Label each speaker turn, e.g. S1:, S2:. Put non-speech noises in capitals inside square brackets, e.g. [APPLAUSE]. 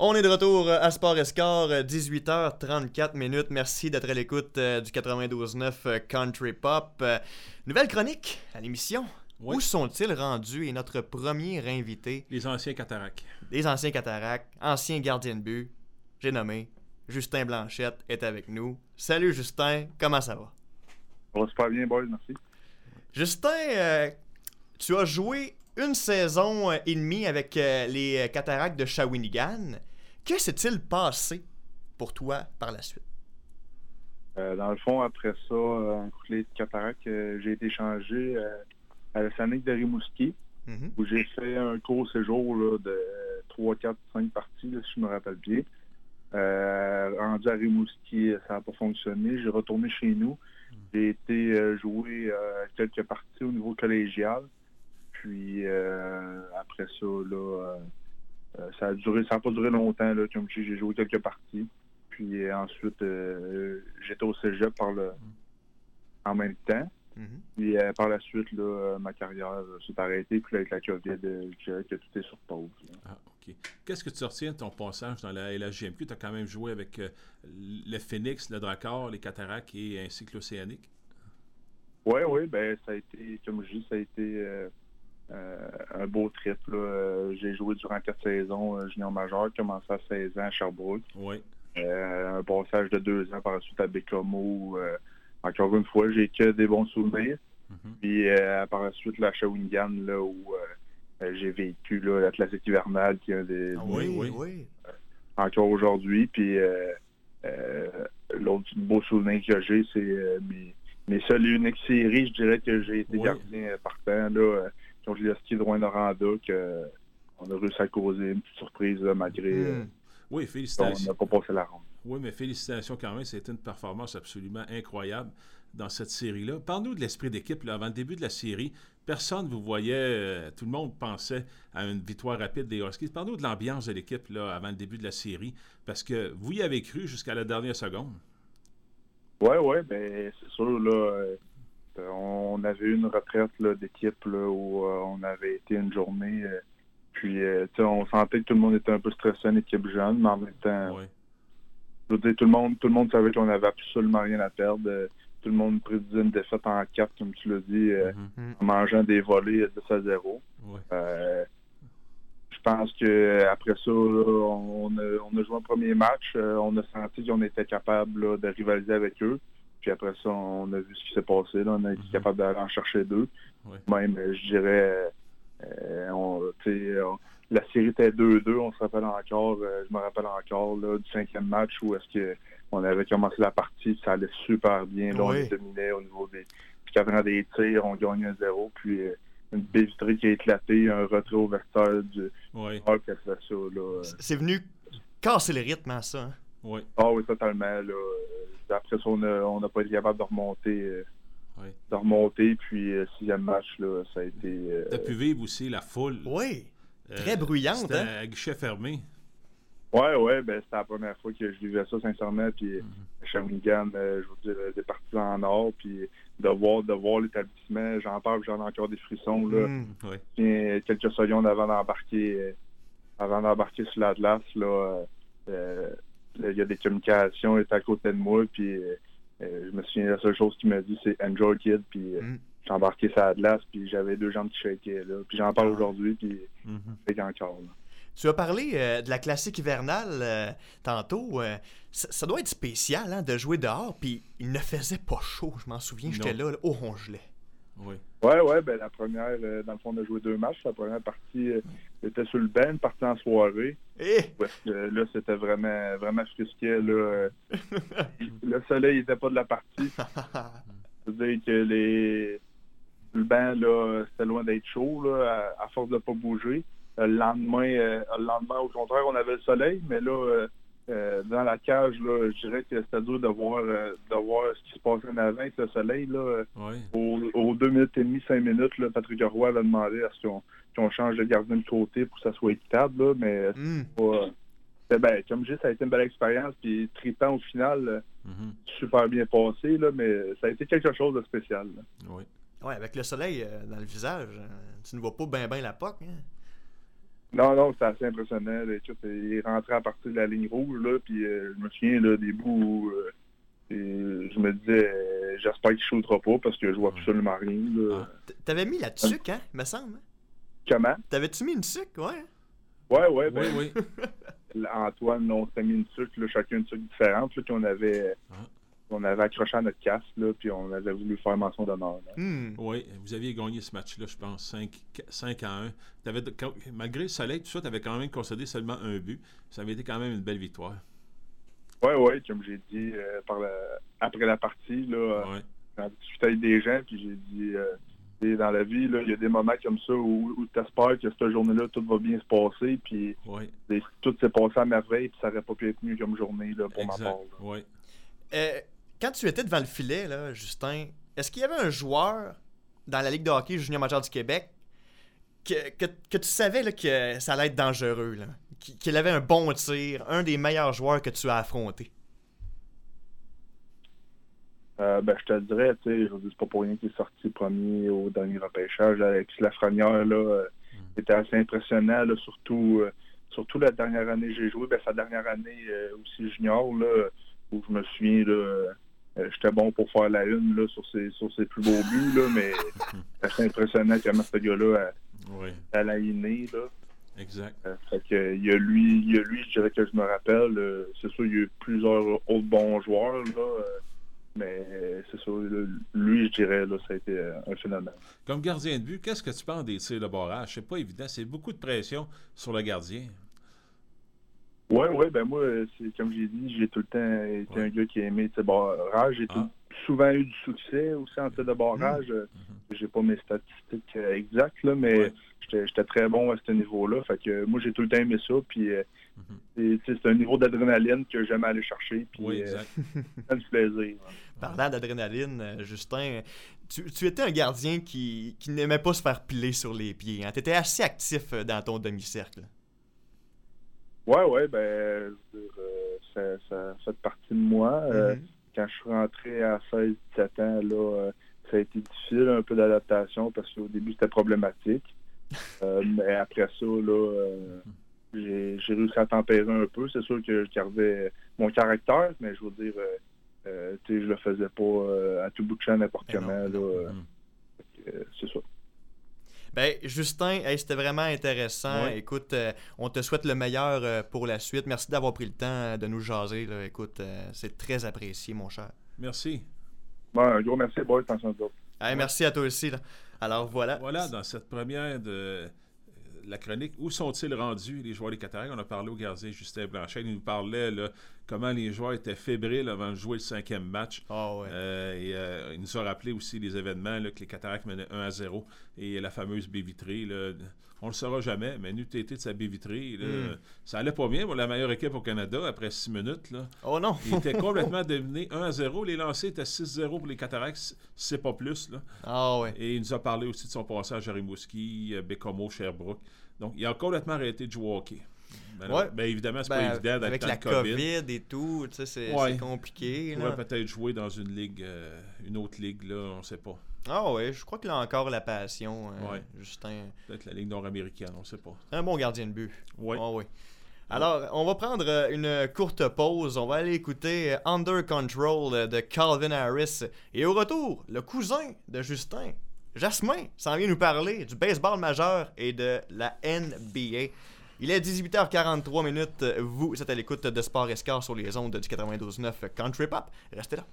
S1: On est de retour à Sport Escore, 18h34 minutes. Merci d'être à l'écoute euh, du 92.9 euh, Country Pop. Euh, Nouvelle chronique à l'émission.
S2: Oui.
S1: Où sont-ils rendus? Et notre premier invité,
S2: Les anciens cataractes.
S1: des anciens cataractes, anciens gardiens de but, j'ai nommé Justin Blanchette, est avec nous. Salut Justin, comment ça va?
S3: Ça va super bien, boys, merci.
S1: Justin, euh, tu as joué une saison euh, et demie avec euh, les euh, cataractes de Shawinigan. Que s'est-il passé pour toi par la suite?
S3: Euh, dans le fond, après ça, euh, en coulée de cataracte, euh, j'ai été changé euh, à la Sanic de Rimouski,
S1: Mhm.
S3: où j'ai fait un court séjour là, de 3, 4, 5 parties, là, si je me rappelle bien. Euh, rendu à Rimouski, ça n'a pas fonctionné. J'ai retourné chez nous. J'ai été euh, jouer euh, quelques parties au niveau collégial. Puis euh, après ça, là, euh, euh, ça a duré, ça n'a pas duré longtemps. Là, comme j'ai joué quelques parties. Puis euh, ensuite, euh, j'étais au cégep par le, en même temps. Puis euh, par la suite, là, euh, ma carrière euh, s'est arrêtée. Puis là, avec la COVID, euh, je dirais que tout est sur pause.
S2: Ah, OK. Qu'est-ce que tu retiens de ton passage dans la LHGMQ? Tu as quand même joué avec euh, le Phoenix, le Drakkar, les cataractes et ainsi que l'Océanique?
S3: Oui, oui, ben ça a été, comme je dis, ça a été euh, euh, un beau trip. là. Euh, J'ai joué durant quatre saisons euh, junior majeur, commencé à 16 ans à Sherbrooke.
S2: Oui.
S3: Euh, un passage de deux ans par la suite à Bécomo. Euh, encore une fois, j'ai que des bons souvenirs.
S2: Mhm.
S3: Puis euh, par la suite, la Shawinigan, là, où euh, euh, j'ai vécu là, la classique hivernale, qui est un des,
S1: Ah
S2: Oui, oui.
S1: oui.
S3: encore aujourd'hui. Puis euh, euh, l'autre beau souvenir que j'ai, c'est euh, mes, mes seules et uniques séries, je dirais que j'ai été
S2: Oui.
S3: gardien euh, partant là, euh, contre les Huskies de Rouen-Noranda, que euh, on a réussi à causer une petite surprise là, malgré
S1: Hmm.
S2: Oui,
S3: qu'on
S2: félicitations.
S3: n'a pas passé la ronde.
S2: Oui, mais félicitations quand même. C'était une performance absolument incroyable dans cette série-là. Parle-nous de l'esprit d'équipe. Avant le début de la série, personne ne vous voyait, euh, tout le monde pensait à une victoire rapide des Huskies. Parle-nous de l'ambiance de l'équipe avant le début de la série, parce que vous y avez cru jusqu'à la dernière seconde.
S3: Oui, oui, ben c'est sûr, là, on avait eu une retraite d'équipe où euh, on avait été une journée, euh, puis euh, tu sais, on sentait que tout le monde était un peu stressé, une équipe jeune, mais en même temps,
S2: Oui.
S3: je veux dire, tout le monde, tout le monde savait qu'on avait absolument rien à perdre. Euh, Tout le monde prédisait une défaite en 4, comme tu l'as dit, euh,
S2: Mhm.
S3: en mangeant des volets à 10 à 0.
S2: Oui.
S3: Euh, je pense que après ça, là, on, a, on a joué un premier match. euh, on a senti qu'on était capable là, de rivaliser avec eux. Puis après ça, on a vu ce qui s'est passé. Là. On a été
S2: Mhm.
S3: capable d'aller en chercher deux.
S2: Ouais.
S3: Même, euh, je dirais, euh, on- on- la série était 2-2. On se rappelle encore, euh, je me rappelle encore là, du cinquième match où est-ce que on avait commencé la partie. Ça allait super bien. Là, on
S1: Oui.
S3: les dominait au niveau des puis cadrans des tirs. On gagnait un 0 Puis euh, une baie vitrée qui a éclaté, un retrait au vecteur du
S2: Oui.
S1: C'est venu casser le rythme à ça. hein.
S2: Oui.
S3: Ah oui, totalement. Là. Euh, Après ça, on n'a pas été capable de remonter. euh,
S2: Oui.
S3: de remonter, puis euh, sixième match, là, ça a été. euh,
S2: Tu as pu vivre aussi la foule.
S1: Oui.
S2: Euh,
S1: Très bruyante,
S2: C'était
S1: hein?
S2: à guichet fermé.
S3: Ouais, ouais, ben c'était la première fois que je vivais ça, sincèrement. Puis
S2: Mhm.
S3: Shawinigan, euh, je vous dis, des partisans en or, puis de voir, de voir l'établissement, j'en parle, j'en ai encore des frissons, là.
S1: Hmm.
S2: Oui.
S3: Puis, quelques secondes avant d'embarquer euh, avant d'embarquer sur la glace, là, euh, euh, là, il y a des communications, il est à côté de moi, puis euh, euh, je me souviens, la seule chose qu'il m'a dit, c'est « Enjoy, kid », puis euh,
S1: Mm.
S3: j'ai embarqué sur la glace, puis j'avais deux jambes qui shakaient, là. Puis j'en parle
S1: Ah.
S3: aujourd'hui, puis je shake encore, là.
S1: Tu as parlé euh, de la classique hivernale euh, tantôt. euh, ça, ça doit être spécial hein, de jouer dehors, puis il ne faisait pas chaud, je m'en souviens, j'étais là, là, on gelait.
S2: Oui.
S3: Ouais, ouais, ben la première, euh, dans le fond, on a joué deux matchs. La première partie euh, était sur le banc, une partie en soirée.
S1: Eh!
S3: Est-ce que, là, c'était vraiment, vraiment là. euh, [LAUGHS] le soleil n'était pas de la partie. [LAUGHS] C'est-à-dire que les... le banc, là, c'était loin d'être chaud, là, à, à force de ne pas bouger. Le lendemain, euh, le lendemain, au contraire, on avait le soleil, mais là, euh, euh, dans la cage, là, je dirais que c'était dur de voir, euh, de voir ce qui se passait en avant avec le soleil. Là, euh,
S2: Oui.
S3: aux, aux deux minutes et demie, cinq minutes, là, Patrick Roy avait demandé à ce qu'on change de gardien de côté pour que ça soit équitable, là, mais
S1: Hmm.
S3: pas- ben, comme je dis, ça a été une belle expérience, puis trippant au final, euh,
S2: Mhm.
S3: super bien passé, là, mais ça a été quelque chose de spécial. là.
S2: Oui.
S1: Ouais, avec le soleil euh, dans le visage, tu ne vois pas bien ben la poque. Hein?
S3: Non, non, c'était assez impressionnant. là. Écoute, il est rentré à partir de la ligne rouge, là, puis euh, je me souviens là, des bouts où euh, et je me disais, euh, j'espère qu'il ne shootera pas parce que je vois absolument rien. là.
S2: Ah.
S1: T'avais mis la tuque, hein, me semble. hein?
S3: Comment?
S1: T'avais-tu mis une tuque, ouais?
S3: Ouais, ouais,
S2: Oui,
S3: ben,
S2: oui. [LAUGHS]
S3: Antoine, là, on s'était mis une tuque, là, chacun une tuque différente, là, qu'on avait,
S2: Ah.
S3: On avait accroché à notre casque, là, puis on avait voulu faire mention d'honneur.
S1: Hmm.
S2: Oui, vous aviez gagné ce match-là, je pense, 5, 5 à 1. T'avais, quand- malgré le soleil, tout ça, tu avais quand même concédé seulement un but. Ça avait été quand même une belle victoire.
S3: Ouais, ouais, comme j'ai dit euh, par la- après la partie, là, euh,
S2: Ouais.
S3: quand je discutais avec des gens, puis j'ai dit, euh, dans la vie, il y a des moments comme ça où, où tu espères que cette journée-là, tout va bien se passer, puis
S2: Ouais,
S3: tout s'est passé à merveille, puis ça aurait pas pu être mieux comme journée là, pour ma part. là.
S2: Ouais.
S1: Quand tu étais devant le filet, là, Justin, est-ce qu'il y avait un joueur dans la Ligue de hockey junior major du Québec que, que, que tu savais là, que ça allait être dangereux, là, qui- qu'il avait un bon tir, un des meilleurs joueurs que tu as affronté?
S3: Euh, ben, je te le dirais, tu sais, je c'est pas pour rien qu'il est sorti premier au dernier repêchage. Alexis Lafrenière, là, euh, était assez impressionnant, là, surtout, euh, surtout la dernière année que j'ai joué, ben, sa dernière année euh, aussi junior, là, où je me souviens, là, euh, j'étais bon pour faire la une, là, sur ses, sur ses plus beaux buts, là, mais [LAUGHS] c'est impressionnant comment ce gars-là
S2: Oui,
S3: a, a la innée, là.
S2: exact.
S3: Euh, fait que, il y a lui, il y a lui, je dirais que je me rappelle. euh, c'est sûr, il y a eu plusieurs autres bons joueurs, là, euh, mais euh, c'est sûr, lui, je dirais, là, ça a été euh, un phénomène.
S2: Comme gardien de but, qu'est-ce que tu penses des tirs de barrage? C'est pas évident. C'est beaucoup de pression sur le gardien.
S3: Ouais, ouais, ben moi, euh, c'est comme j'ai dit, j'ai tout le temps été
S2: Ouais.
S3: un gars qui a aimé le barrage. J'ai
S2: Ah.
S3: souvent eu du succès aussi en tir de barrage. Euh, J'ai pas mes statistiques euh, exactes, là, mais
S2: Ouais.
S3: j'étais très bon à ce niveau-là. Fait que euh, moi, j'ai tout le temps aimé ça. Puis euh,
S2: Mhm.
S3: c'est- un niveau d'adrénaline que j'aime aller chercher. Puis
S2: Oui,
S3: euh,
S2: exact. [LAUGHS]
S3: ça me fait plaisir.
S1: Parlant d'adrénaline, euh, Justin, tu, tu étais un gardien qui, qui n'aimait pas se faire piler sur les pieds. Tu étais assez actif euh, dans ton demi-cercle.
S3: Ouais, ouais, ben, je veux dire, euh, ça, ça fait partie de moi. Euh,
S1: Mhm.
S3: Quand je suis rentré à 16-17 ans, là, euh, ça a été difficile, un peu d'adaptation, parce qu'au début, c'était problématique. [LAUGHS] Mais après ça, là, j'ai j'ai réussi à tempérer un peu. C'est sûr que je gardais mon caractère, mais je veux dire, euh, je le faisais pas euh, à tout bout de champ n'importe
S1: non,
S3: comment. là,
S2: Mhm.
S3: euh, c'est ça.
S1: Ben, Justin, hey, c'était vraiment intéressant.
S2: Ouais.
S1: Écoute, euh, on te souhaite le meilleur euh, pour la suite. Merci d'avoir pris le temps euh, de nous jaser. là. Écoute, euh, c'est très apprécié, mon cher.
S2: Merci.
S3: Bon, un gros merci, boys.
S1: Hey, Merci à toi aussi. là. Alors voilà.
S2: Voilà, dans cette première de la chronique, où sont-ils rendus, les joueurs des Cataractes? On a parlé au gardien Justin Blanchet. Il nous parlait là, comment les joueurs étaient fébriles avant de jouer le cinquième match.
S1: Ah ouais.
S2: Euh, et, euh, il nous a rappelé aussi les événements, là, que les Cataractes menaient 1 à 0 et la fameuse baie vitrée. Là, on le saura jamais, mais nous, été de sa baie vitrée, là,
S1: Mm.
S2: ça allait pas bien pour la meilleure équipe au Canada après 6 minutes. Là.
S1: Oh non.
S2: Il était [LAUGHS] complètement devenu 1 à 0. Les lancers étaient 6-0 pour les Cataractes, c'est pas plus. Là.
S1: Ah ouais.
S2: Et il nous a parlé aussi de son passage à Rimouski, euh, Bécomo, Sherbrooke. Donc, il a complètement arrêté de jouer au hockey. Ben,
S1: Ouais.
S2: ben, évidemment, c'est
S1: Ben,
S2: pas évident d'être
S1: avec la
S2: COVID.
S1: COVID et tout, tu sais, c'est
S2: Ouais.
S1: compliqué. Là.
S2: pourrait peut-être jouer dans une ligue, euh, une autre ligue, là, on sait pas.
S1: Ah ouais, je crois qu'il a encore la passion,
S2: Ouais.
S1: Justin.
S2: Peut-être la ligue nord-américaine, on sait pas.
S1: Un bon gardien de but.
S2: Ouais.
S1: Ah oui. Alors, on va prendre euh, une courte pause. On va aller écouter euh, Under Control de Calvin Harris. Et au retour, le cousin de Justin, Jasmin, s'en vient nous parler du baseball majeur et de la NBA. Il est 18h43 minutes. Vous êtes à l'écoute de Sport Escar sur les ondes du 92.9 Country Pop. Restez là.